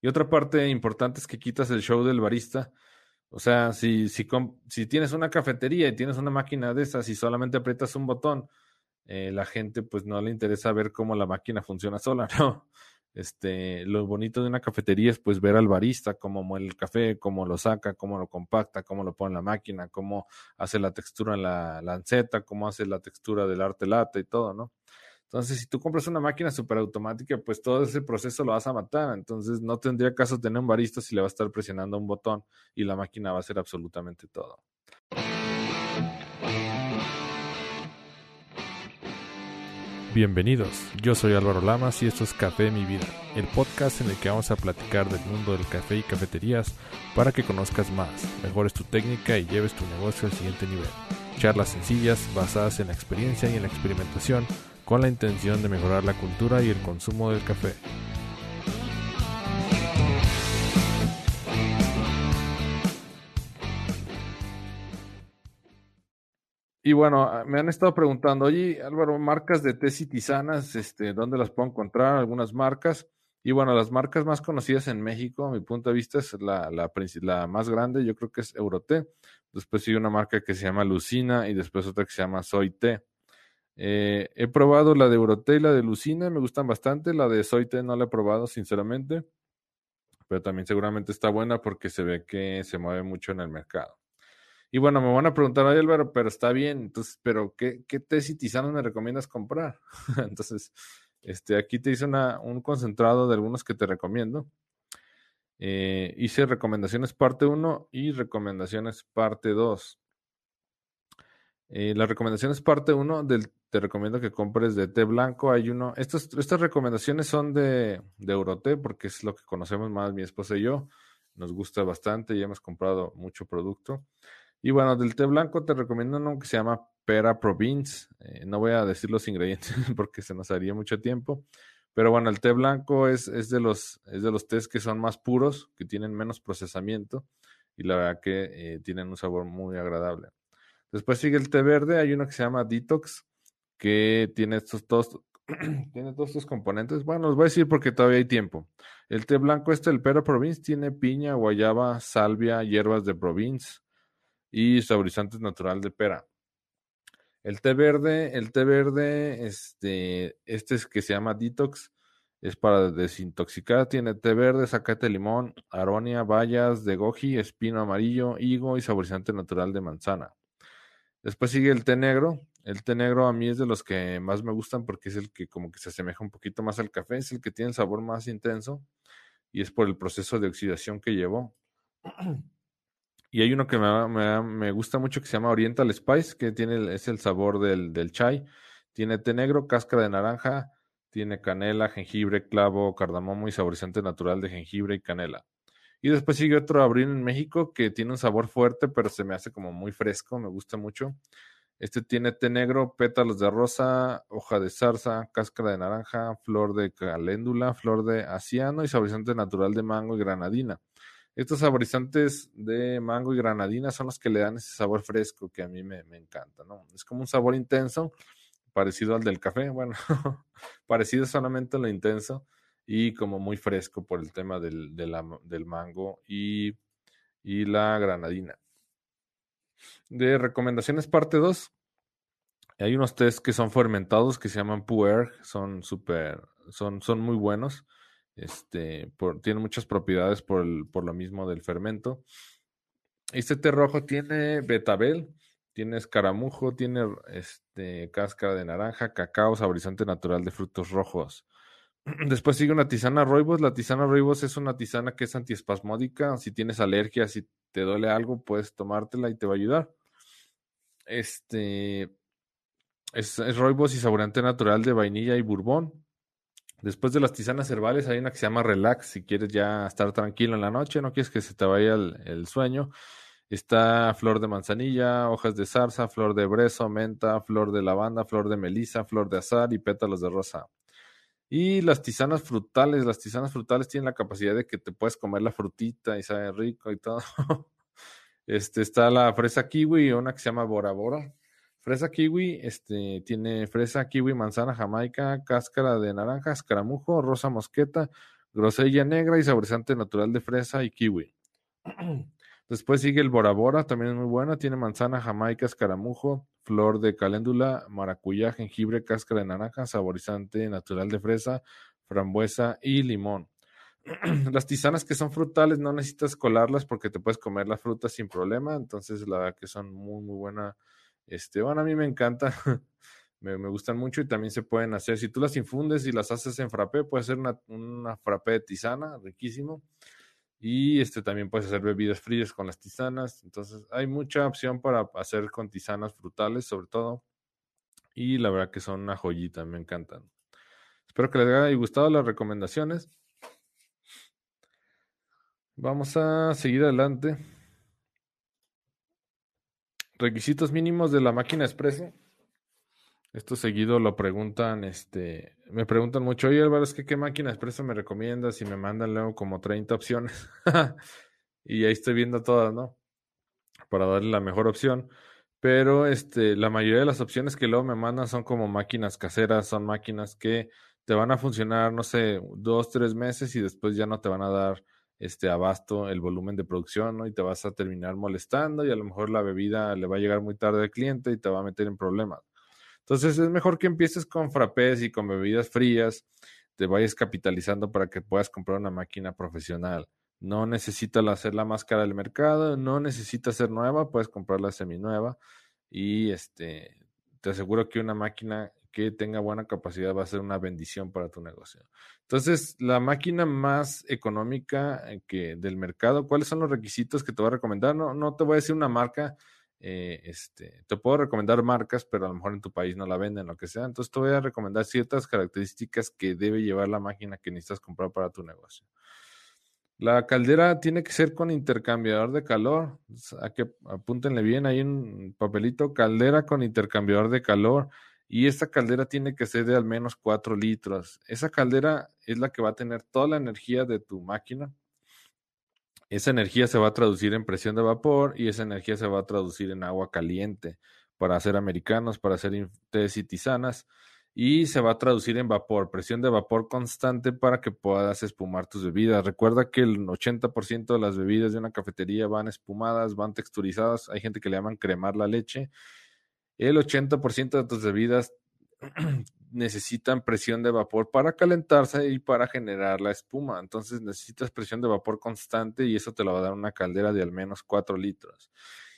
Y otra parte importante es que quitas el show del barista. O sea, si, si, si tienes una cafetería y tienes una máquina de esas y solamente aprietas un botón, eh, la gente pues no le interesa ver cómo la máquina funciona sola, ¿no? Este, lo bonito de una cafetería es pues ver al barista, cómo muele el café, cómo lo saca, cómo lo compacta, cómo lo pone en la máquina, cómo hace la textura en la lanceta, cómo hace la textura del arte lata y todo, ¿no? Entonces, si tú compras una máquina súper automática, pues todo ese proceso lo vas a matar. Entonces, no tendría caso tener un barista si le va a estar presionando un botón y la máquina va a hacer absolutamente todo. Bienvenidos, yo soy Álvaro Lamas y esto es Café Mi Vida, el podcast en el que vamos a platicar del mundo del café y cafeterías para que conozcas más, mejores tu técnica y lleves tu negocio al siguiente nivel. Charlas sencillas basadas en la experiencia y en la experimentación con la intención de mejorar la cultura y el consumo del café. Y bueno, ah, me han estado preguntando, oye, Álvaro, marcas de té y tisanas, este, ¿dónde las puedo encontrar? Algunas marcas. Y bueno, las marcas más conocidas en México, a mi punto de vista, es la, la, la más grande, yo creo que es Euroté. Después sigue una marca que se llama Lucina y después otra que se llama Soy Té. Eh, he probado la de Euroté y la de Lucina, me gustan bastante. La de Soy Té no la he probado, sinceramente. Pero también seguramente está buena porque se ve que se mueve mucho en el mercado. Y bueno, me van a preguntar, ay Álvaro, pero está bien, entonces, pero ¿qué, qué y tisanas me recomiendas comprar? entonces, este, aquí te hice una, un concentrado de algunos que te recomiendo. Eh, hice recomendaciones parte 1 y recomendaciones parte 2. Eh, las recomendaciones parte 1 del te recomiendo que compres de té blanco. Hay uno, estas, estas recomendaciones son de, de Euroté porque es lo que conocemos más mi esposa y yo. Nos gusta bastante y hemos comprado mucho producto. Y bueno, del té blanco te recomiendo uno que se llama Pera Province. Eh, no voy a decir los ingredientes porque se nos haría mucho tiempo. Pero bueno, el té blanco es, es, de los, es de los tés que son más puros, que tienen menos procesamiento y la verdad que eh, tienen un sabor muy agradable. Después sigue el té verde, hay uno que se llama Detox, que tiene estos dos, tiene todos estos componentes. Bueno, los voy a decir porque todavía hay tiempo. El té blanco este, el Pera Province, tiene piña, guayaba, salvia, hierbas de Province, y saborizantes natural de pera. El té verde, el té verde, este, este es que se llama Detox, es para desintoxicar, tiene té verde, zacate, limón, aronia, bayas de goji, espino amarillo, higo y saborizante natural de manzana. Después sigue el té negro. El té negro a mí es de los que más me gustan porque es el que como que se asemeja un poquito más al café, es el que tiene sabor más intenso y es por el proceso de oxidación que llevó. Y hay uno que me, gusta mucho que se llama Oriental Spice, que tiene es el sabor del, del chai. Tiene té negro, cáscara de naranja, tiene canela, jengibre, clavo, cardamomo y saborizante natural de jengibre y canela. Y después sigue otro abril en México que tiene un sabor fuerte, pero se me hace como muy fresco, me gusta mucho. Este tiene té negro, pétalos de rosa, hoja de zarza, cáscara de naranja, flor de caléndula, flor de asiano y saborizante natural de mango y granadina. Estos saborizantes de mango y granadina son los que le dan ese sabor fresco que a mí me, encanta, ¿no? Es como un sabor intenso, parecido al del café, bueno, parecido solamente a lo intenso y como muy fresco por el tema del, del mango y, y, la granadina. De recomendaciones parte 2, hay unos tés que son fermentados que se llaman puer, son súper, son, son muy buenos. Este, por, tiene muchas propiedades por, el, por lo mismo del fermento. Este té rojo tiene betabel, tiene escaramujo, tiene este, cáscara de naranja, cacao, saborizante natural de frutos rojos. Después sigue una tisana roibos. La tisana roibos es una tisana que es antiespasmódica. Si tienes alergia, si te duele algo, puedes tomártela y te va a ayudar. Este es, es roibos y saborizante natural de vainilla y bourbon. Después de las tisanas herbales hay una que se llama Relax, si quieres ya estar tranquilo en la noche, no quieres que se te vaya el, sueño. Está flor de manzanilla, hojas de zarza, flor de brezo, menta, flor de lavanda, flor de melisa, flor de azar y pétalos de rosa. Y las tisanas frutales, las tisanas frutales tienen la capacidad de que te puedes comer la frutita y sabe rico y todo. Este está la fresa kiwi y una que se llama Bora Bora. Fresa kiwi, este, tiene fresa, kiwi, manzana, jamaica, cáscara de naranja, escaramujo, rosa mosqueta, grosella negra y saborizante natural de fresa y kiwi. Después sigue el Bora Bora, también es muy buena. Tiene manzana, jamaica, escaramujo, flor de caléndula, maracuyá, jengibre, cáscara de naranja, saborizante natural de fresa, frambuesa y limón. Las tisanas que son frutales no necesitas colarlas porque te puedes comer la fruta sin problema. Entonces, la verdad que son muy, muy buena. Este, bueno, a mí me encanta. me, gustan mucho y también se pueden hacer. Si tú las infundes y las haces en frappé, puede ser una, una frappé de tisana, riquísimo. Y este también puedes hacer bebidas frías con las tisanas. Entonces hay mucha opción para hacer con tisanas frutales, sobre todo. Y la verdad que son una joyita, me encantan. Espero que les haya gustado las recomendaciones. Vamos a seguir adelante. Requisitos mínimos de la máquina expreso. Esto seguido lo preguntan, este, me preguntan mucho, oye Álvaro, es que qué máquina expresa me recomiendas y me mandan luego como 30 opciones. y ahí estoy viendo todas, ¿no? Para darle la mejor opción. Pero este, la mayoría de las opciones que luego me mandan son como máquinas caseras, son máquinas que te van a funcionar, no sé, dos, tres meses y después ya no te van a dar este abasto, el volumen de producción, ¿no? Y te vas a terminar molestando y a lo mejor la bebida le va a llegar muy tarde al cliente y te va a meter en problemas. Entonces es mejor que empieces con frappés y con bebidas frías, te vayas capitalizando para que puedas comprar una máquina profesional. No necesitas hacer la más cara del mercado, no necesitas ser nueva, puedes comprarla seminueva y este te aseguro que una máquina que tenga buena capacidad va a ser una bendición para tu negocio. Entonces, la máquina más económica eh, que del mercado, ¿cuáles son los requisitos que te voy a recomendar? No, no te voy a decir una marca, eh, este, te puedo recomendar marcas, pero a lo mejor en tu país no la venden, lo que sea. Entonces te voy a recomendar ciertas características que debe llevar la máquina que necesitas comprar para tu negocio. La caldera tiene que ser con intercambiador de calor. A que apúntenle bien ahí un papelito, caldera con intercambiador de calor. Y esta caldera tiene que ser de al menos 4 litros. Esa caldera es la que va a tener toda la energía de tu máquina esa energía se va a traducir en presión de vapor y esa energía se va a traducir en agua caliente para hacer americanos, para hacer tés y tisanas y se va a traducir en vapor, presión de vapor constante para que puedas espumar tus bebidas. Recuerda que el 80% de las bebidas de una cafetería van espumadas, van texturizadas, hay gente que le llaman cremar la leche. El 80% de tus bebidas necesitan presión de vapor para calentarse y para generar la espuma. Entonces necesitas presión de vapor constante y eso te lo va a dar una caldera de al menos 4 litros.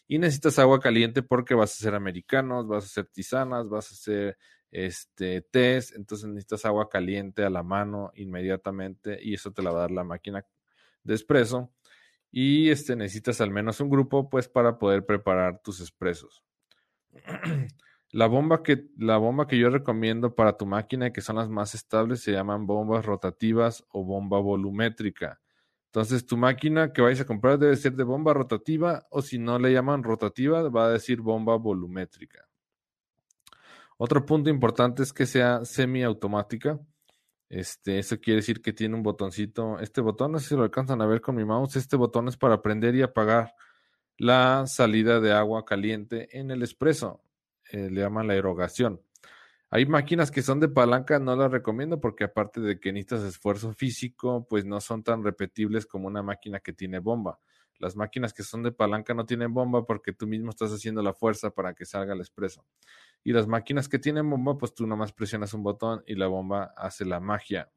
Y necesitas agua caliente porque vas a hacer americanos, vas a hacer tisanas, vas a hacer este test, entonces necesitas agua caliente a la mano inmediatamente y eso te la va a dar la máquina de espresso. Y este necesitas al menos un grupo pues para poder preparar tus expresos. La bomba que, la bomba que yo recomiendo para tu máquina, que son las más estables, se llaman bombas rotativas o bomba volumétrica. Entonces, tu máquina que vais a comprar debe ser de bomba rotativa o si no le llaman rotativa, va a decir bomba volumétrica. Otro punto importante es que sea semiautomática. Este, eso quiere decir que tiene un botoncito. Este botón, no sé si lo alcanzan a ver con mi mouse. Este botón es para prender y apagar la salida de agua caliente en el expreso. Eh, le llaman la erogación. Hay máquinas que son de palanca, no las recomiendo porque aparte de que necesitas esfuerzo físico, pues no son tan repetibles como una máquina que tiene bomba. Las máquinas que son de palanca no tienen bomba porque tú mismo estás haciendo la fuerza para que salga el expreso. Y las máquinas que tienen bomba, pues tú nomás presionas un botón y la bomba hace la magia.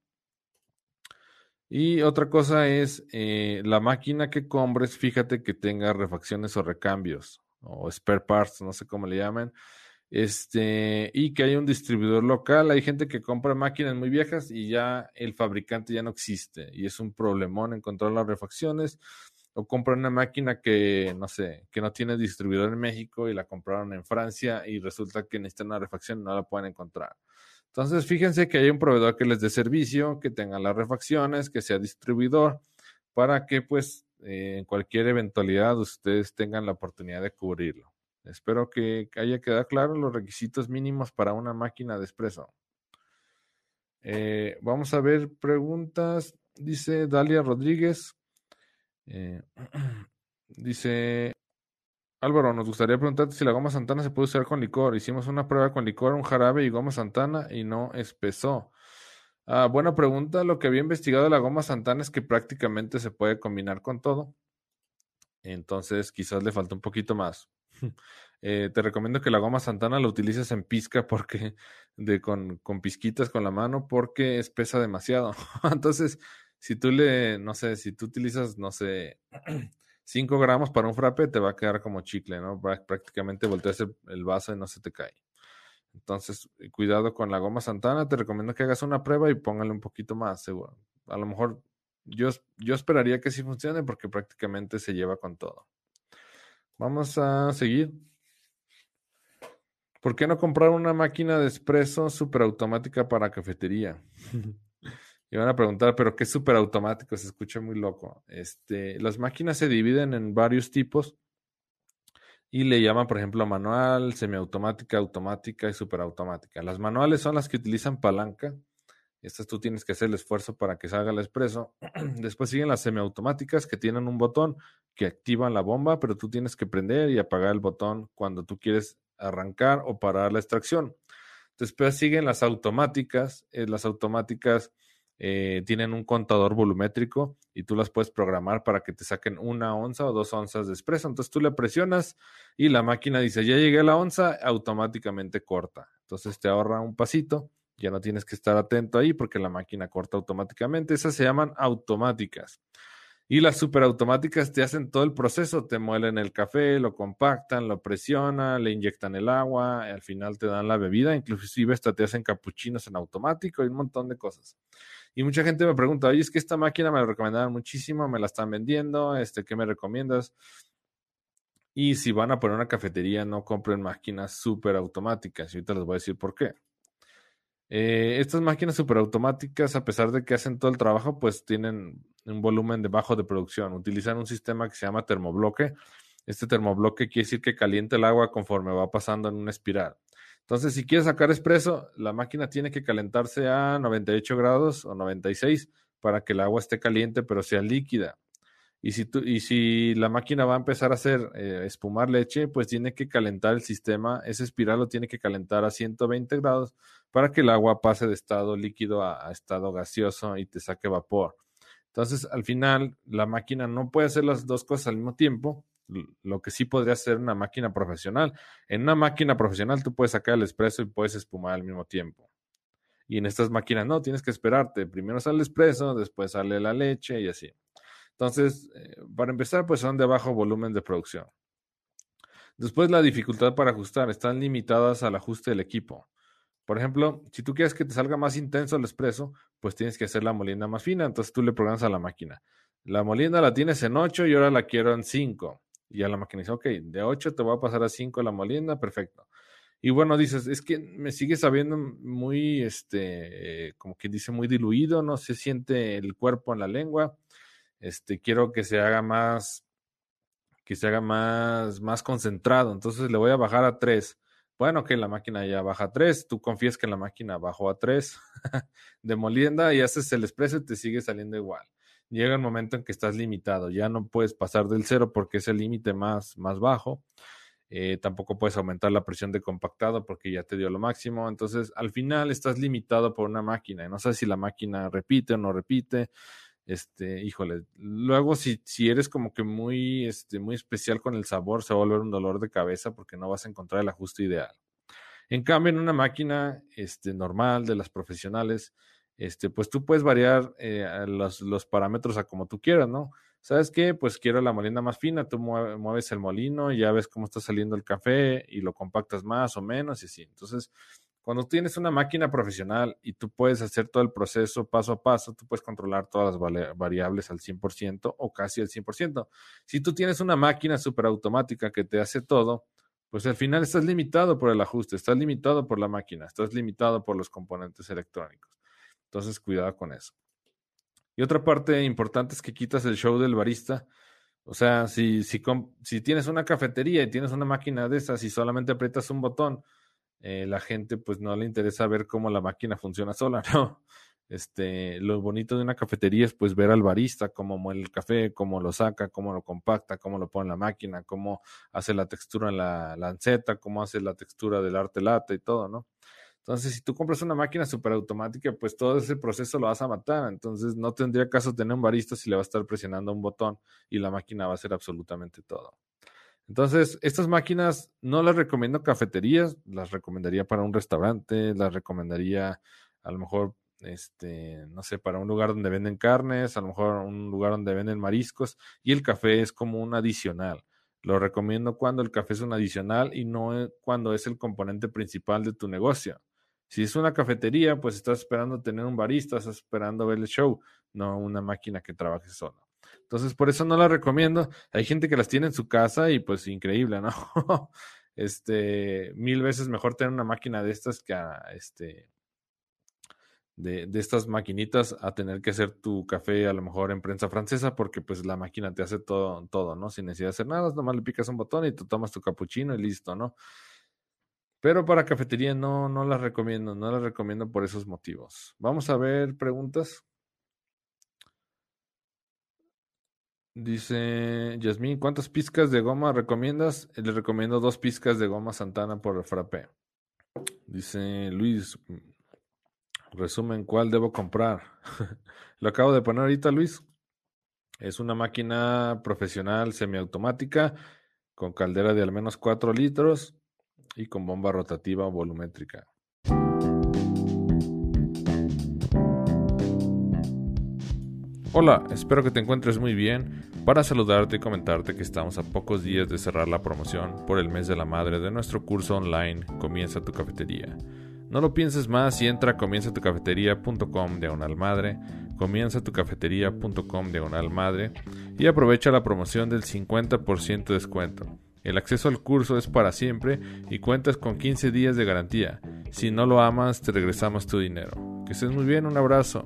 Y otra cosa es, eh, la máquina que compres, fíjate que tenga refacciones o recambios o spare parts, no sé cómo le llaman este, y que haya un distribuidor local. Hay gente que compra máquinas muy viejas y ya el fabricante ya no existe y es un problemón encontrar las refacciones o compran una máquina que no sé, que no tiene distribuidor en México y la compraron en Francia y resulta que necesitan una refacción y no la pueden encontrar. Entonces, fíjense que hay un proveedor que les dé servicio, que tenga las refacciones, que sea distribuidor, para que pues eh, en cualquier eventualidad ustedes tengan la oportunidad de cubrirlo. Espero que haya quedado claro los requisitos mínimos para una máquina de expreso. Eh, vamos a ver preguntas. Dice Dalia Rodríguez. Eh, dice Álvaro, nos gustaría preguntarte si la goma santana se puede usar con licor. Hicimos una prueba con licor, un jarabe y goma santana y no espesó. Ah, buena pregunta. Lo que había investigado de la goma Santana es que prácticamente se puede combinar con todo. Entonces, quizás le falta un poquito más. Eh, te recomiendo que la goma Santana la utilices en pizca porque de con, con pizquitas con la mano porque es pesa demasiado. Entonces, si tú le, no sé, si tú utilizas, no sé, 5 gramos para un frappe, te va a quedar como chicle, ¿no? Prácticamente volteas el, el vaso y no se te cae. Entonces, cuidado con la goma Santana. Te recomiendo que hagas una prueba y póngale un poquito más, seguro. A lo mejor yo, yo esperaría que sí funcione porque prácticamente se lleva con todo. Vamos a seguir. ¿Por qué no comprar una máquina de espresso superautomática para cafetería? y van a preguntar, ¿pero qué es superautomático? Se escucha muy loco. Este, las máquinas se dividen en varios tipos y le llaman, por ejemplo, manual, semiautomática, automática y superautomática. Las manuales son las que utilizan palanca. Estas tú tienes que hacer el esfuerzo para que salga el expreso. Después siguen las semiautomáticas que tienen un botón que activan la bomba, pero tú tienes que prender y apagar el botón cuando tú quieres arrancar o parar la extracción. Después siguen las automáticas. Eh, las automáticas eh, tienen un contador volumétrico y tú las puedes programar para que te saquen una onza o dos onzas de espresso. Entonces tú le presionas y la máquina dice, ya llegué a la onza, automáticamente corta. Entonces te ahorra un pasito, ya no tienes que estar atento ahí porque la máquina corta automáticamente. Esas se llaman automáticas. Y las superautomáticas te hacen todo el proceso, te muelen el café, lo compactan, lo presionan, le inyectan el agua, al final te dan la bebida, inclusive hasta te hacen capuchinos en automático y un montón de cosas. Y mucha gente me pregunta, oye, es que esta máquina me la recomendaron muchísimo, me la están vendiendo, este, ¿qué me recomiendas? Y si van a poner una cafetería, no compren máquinas superautomáticas. Y ahorita les voy a decir por qué. Eh, estas máquinas superautomáticas, a pesar de que hacen todo el trabajo, pues tienen un volumen de bajo de producción. Utilizan un sistema que se llama termobloque. Este termobloque quiere decir que calienta el agua conforme va pasando en una espiral. Entonces, si quieres sacar expreso, la máquina tiene que calentarse a 98 grados o 96 para que el agua esté caliente, pero sea líquida. Y si, y si la máquina va a empezar a hacer eh, espumar leche, pues tiene que calentar el sistema, ese espiral lo tiene que calentar a 120 grados para que el agua pase de estado líquido a, estado gaseoso y te saque vapor. Entonces, al final, la máquina no puede hacer las dos cosas al mismo tiempo, lo que sí podría hacer una máquina profesional. En una máquina profesional tú puedes sacar el espresso y puedes espumar al mismo tiempo. Y en estas máquinas no, tienes que esperarte. Primero sale el espresso, después sale la leche y así. Entonces, eh, para empezar, pues son de bajo volumen de producción. Después, la dificultad para ajustar. Están limitadas al ajuste del equipo. Por ejemplo, si tú quieres que te salga más intenso el expreso, pues tienes que hacer la molienda más fina. Entonces tú le programas a la máquina. La molienda la tienes en 8 y ahora la quiero en 5. Y a la máquina dice, ok, de 8 te voy a pasar a 5 la molienda, perfecto. Y bueno, dices, es que me sigue sabiendo muy, este, como que dice, muy diluido, no se siente el cuerpo en la lengua este, quiero que se haga más, que se haga más, más concentrado. Entonces le voy a bajar a 3. Bueno, que la máquina ya baja a 3, tú confías que la máquina bajó a 3 de molienda y haces el expreso y te sigue saliendo igual. Llega el momento en que estás limitado, ya no puedes pasar del 0 porque es el límite más, más bajo. Eh, tampoco puedes aumentar la presión de compactado porque ya te dio lo máximo. Entonces, al final estás limitado por una máquina. Y no sabes si la máquina repite o no repite este, híjole, luego si, si eres como que muy, este, muy especial con el sabor, se va a volver un dolor de cabeza porque no vas a encontrar el ajuste ideal. En cambio, en una máquina este, normal de las profesionales, este, pues tú puedes variar eh, los, los, parámetros a como tú quieras, ¿no? ¿Sabes qué? Pues quiero la molienda más fina, tú mueves el molino y ya ves cómo está saliendo el café y lo compactas más o menos y así. Entonces, cuando tienes una máquina profesional y tú puedes hacer todo el proceso paso a paso, tú puedes controlar todas las variables al 100% o casi al 100%. Si tú tienes una máquina superautomática que te hace todo, pues al final estás limitado por el ajuste, estás limitado por la máquina, estás limitado por los componentes electrónicos. Entonces, cuidado con eso. Y otra parte importante es que quitas el show del barista. O sea, si, si, si tienes una cafetería y tienes una máquina de esas y solamente aprietas un botón, eh, la gente pues no le interesa ver cómo la máquina funciona sola, ¿no? Este, lo bonito de una cafetería es pues ver al barista, cómo muele el café, cómo lo saca, cómo lo compacta, cómo lo pone en la máquina, cómo hace la textura en la lanceta, cómo hace la textura del arte lata y todo, ¿no? Entonces, si tú compras una máquina súper automática, pues todo ese proceso lo vas a matar. Entonces, no tendría caso tener un barista si le va a estar presionando un botón y la máquina va a hacer absolutamente todo. Entonces, estas máquinas no las recomiendo cafeterías, las recomendaría para un restaurante, las recomendaría a lo mejor, este, no sé, para un lugar donde venden carnes, a lo mejor un lugar donde venden mariscos y el café es como un adicional. Lo recomiendo cuando el café es un adicional y no cuando es el componente principal de tu negocio. Si es una cafetería, pues estás esperando tener un barista, estás esperando ver el show, no una máquina que trabaje solo. Entonces, por eso no la recomiendo. Hay gente que las tiene en su casa y pues increíble, ¿no? este, mil veces mejor tener una máquina de estas que a, este, de, de, estas maquinitas a tener que hacer tu café a lo mejor en prensa francesa porque pues la máquina te hace todo, todo, ¿no? Sin necesidad de hacer nada, nomás le picas un botón y tú tomas tu capuchino y listo, ¿no? Pero para cafetería no, no las recomiendo, no las recomiendo por esos motivos. Vamos a ver preguntas. Dice Yasmín, ¿cuántas pizcas de goma recomiendas? Le recomiendo dos pizcas de goma Santana por el frappé. Dice Luis, resumen, ¿cuál debo comprar? Lo acabo de poner ahorita, Luis. Es una máquina profesional semiautomática con caldera de al menos 4 litros y con bomba rotativa volumétrica. Hola, espero que te encuentres muy bien. Para saludarte y comentarte que estamos a pocos días de cerrar la promoción por el mes de la madre de nuestro curso online Comienza tu cafetería. No lo pienses más y entra a comienzatucafetería.com diagonal madre, comienzatucafetería.com diagonal madre y aprovecha la promoción del 50% de descuento. El acceso al curso es para siempre y cuentas con 15 días de garantía. Si no lo amas, te regresamos tu dinero. Que estés muy bien, un abrazo.